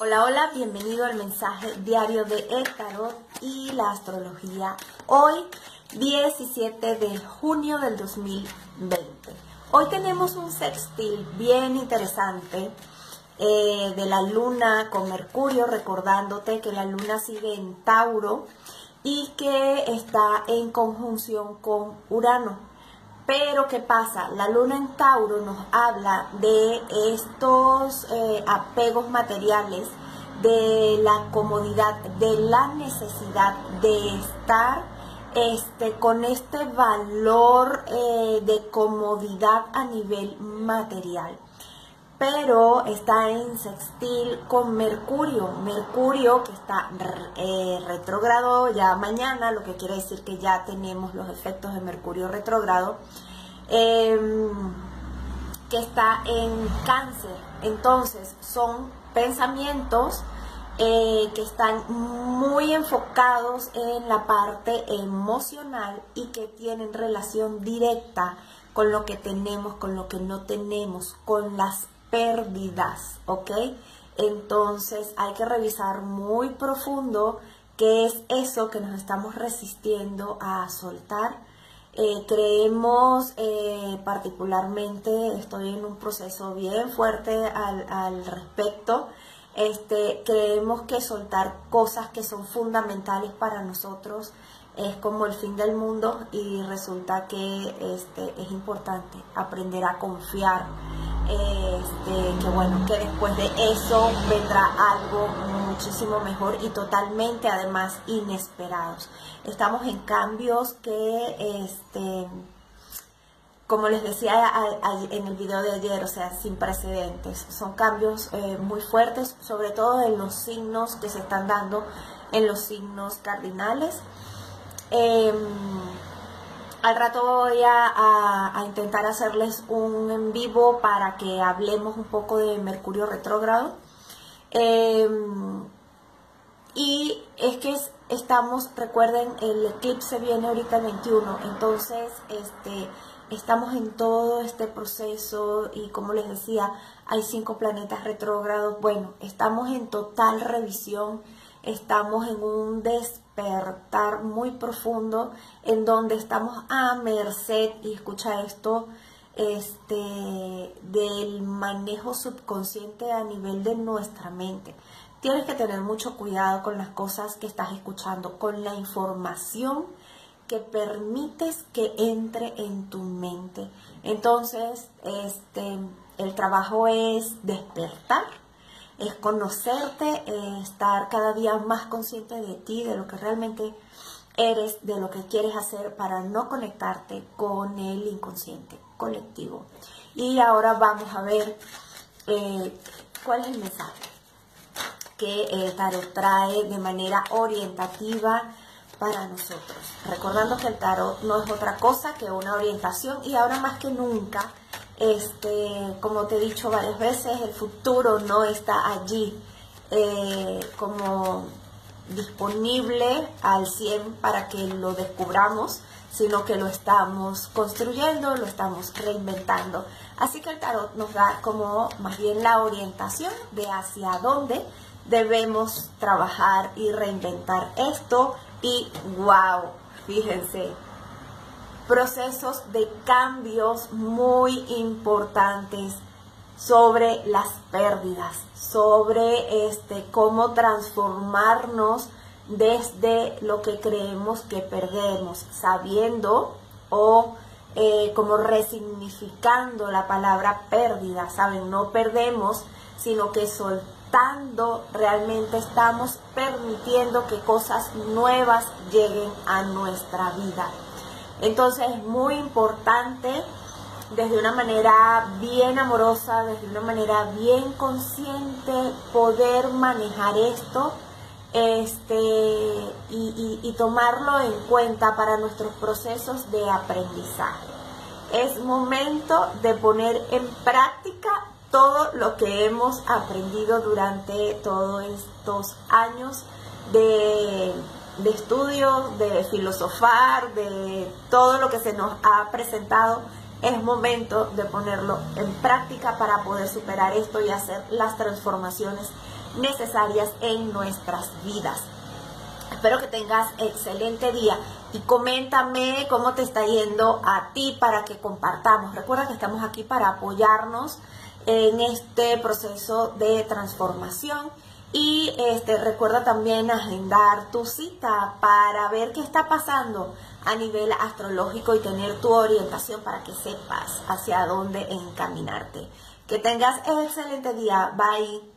Hola, hola, bienvenido al mensaje diario de El Tarot y la Astrología. Hoy, 17 de junio del 2020. Hoy tenemos un sextil bien interesante eh, de la luna con Mercurio, recordándote que la luna sigue en Tauro y que está en conjunción con Urano. Pero ¿qué pasa? La luna en Tauro nos habla de estos eh, apegos materiales, de la comodidad, de la necesidad de estar este, con este valor eh, de comodidad a nivel material pero está en sextil con Mercurio. Mercurio que está eh, retrógrado ya mañana, lo que quiere decir que ya tenemos los efectos de Mercurio retrógrado, em, que está en cáncer. Entonces son pensamientos eh, que están muy enfocados en la parte emocional y que tienen relación directa con lo que tenemos, con lo que no tenemos, con las pérdidas, ¿ok? Entonces hay que revisar muy profundo qué es eso que nos estamos resistiendo a soltar. Eh, creemos eh, particularmente, estoy en un proceso bien fuerte al, al respecto, este, creemos que soltar cosas que son fundamentales para nosotros es como el fin del mundo y resulta que este, es importante aprender a confiar este, que bueno, que después de eso vendrá algo muchísimo mejor y totalmente además inesperados. Estamos en cambios que, este, como les decía en el video de ayer, o sea, sin precedentes. Son cambios eh, muy fuertes, sobre todo en los signos que se están dando en los signos cardinales. Em, al rato voy a, intentar hacerles un en vivo para que hablemos un poco de Mercurio retrógrado. Em, y es que estamos, recuerden, el eclipse viene ahorita el 21, entonces este, estamos en todo este proceso y como les decía, hay cinco planetas retrógrados. Bueno, estamos en total revisión estamos en un despertar muy profundo en donde estamos a merced, y escucha esto, este, del manejo subconsciente a nivel de nuestra mente. Tienes que tener mucho cuidado con las cosas que estás escuchando, con la información que permites que entre en tu mente. Entonces, este, el trabajo es despertar es conocerte, estar cada día más consciente de ti, de lo que realmente eres, de lo que quieres hacer para no conectarte con el inconsciente colectivo. Y ahora vamos a ver eh, cuál es el mensaje que el tarot trae de manera orientativa para nosotros. Recordando que el tarot no es otra cosa que una orientación y ahora más que nunca este, como te he dicho varias veces, el futuro no está allí eh, como disponible al 100 para que lo descubramos, sino que lo estamos construyendo, lo estamos reinventando. Así que el tarot nos da como más bien la orientación de hacia dónde debemos trabajar y reinventar esto. Y wow, fíjense, procesos de cambios muy importantes sobre las pérdidas, sobre este cómo transformarnos desde lo que creemos que perdemos, sabiendo o eh, como resignificando la palabra pérdida, ¿saben? No perdemos, sino que soltando realmente estamos permitiendo que cosas nuevas lleguen a nuestra vida. Entonces es muy importante desde una manera bien amorosa, desde una manera bien consciente, poder manejar esto este, y, y tomarlo en cuenta para nuestros procesos de aprendizaje. Es momento de poner en práctica todo lo que hemos aprendido durante todos estos años de de estudio, de filosofar, de todo lo que se nos ha presentado, es momento de ponerlo en práctica para poder superar esto y hacer las transformaciones necesarias en nuestras vidas. Espero que tengas excelente día y coméntame cómo te está yendo a ti para que compartamos. Recuerda que estamos aquí para apoyarnos en este proceso de transformación y este recuerda también agendar tu cita para ver qué está pasando a nivel astrológico y tener tu orientación para que sepas hacia dónde encaminarte. Que tengas excelente día. Bye.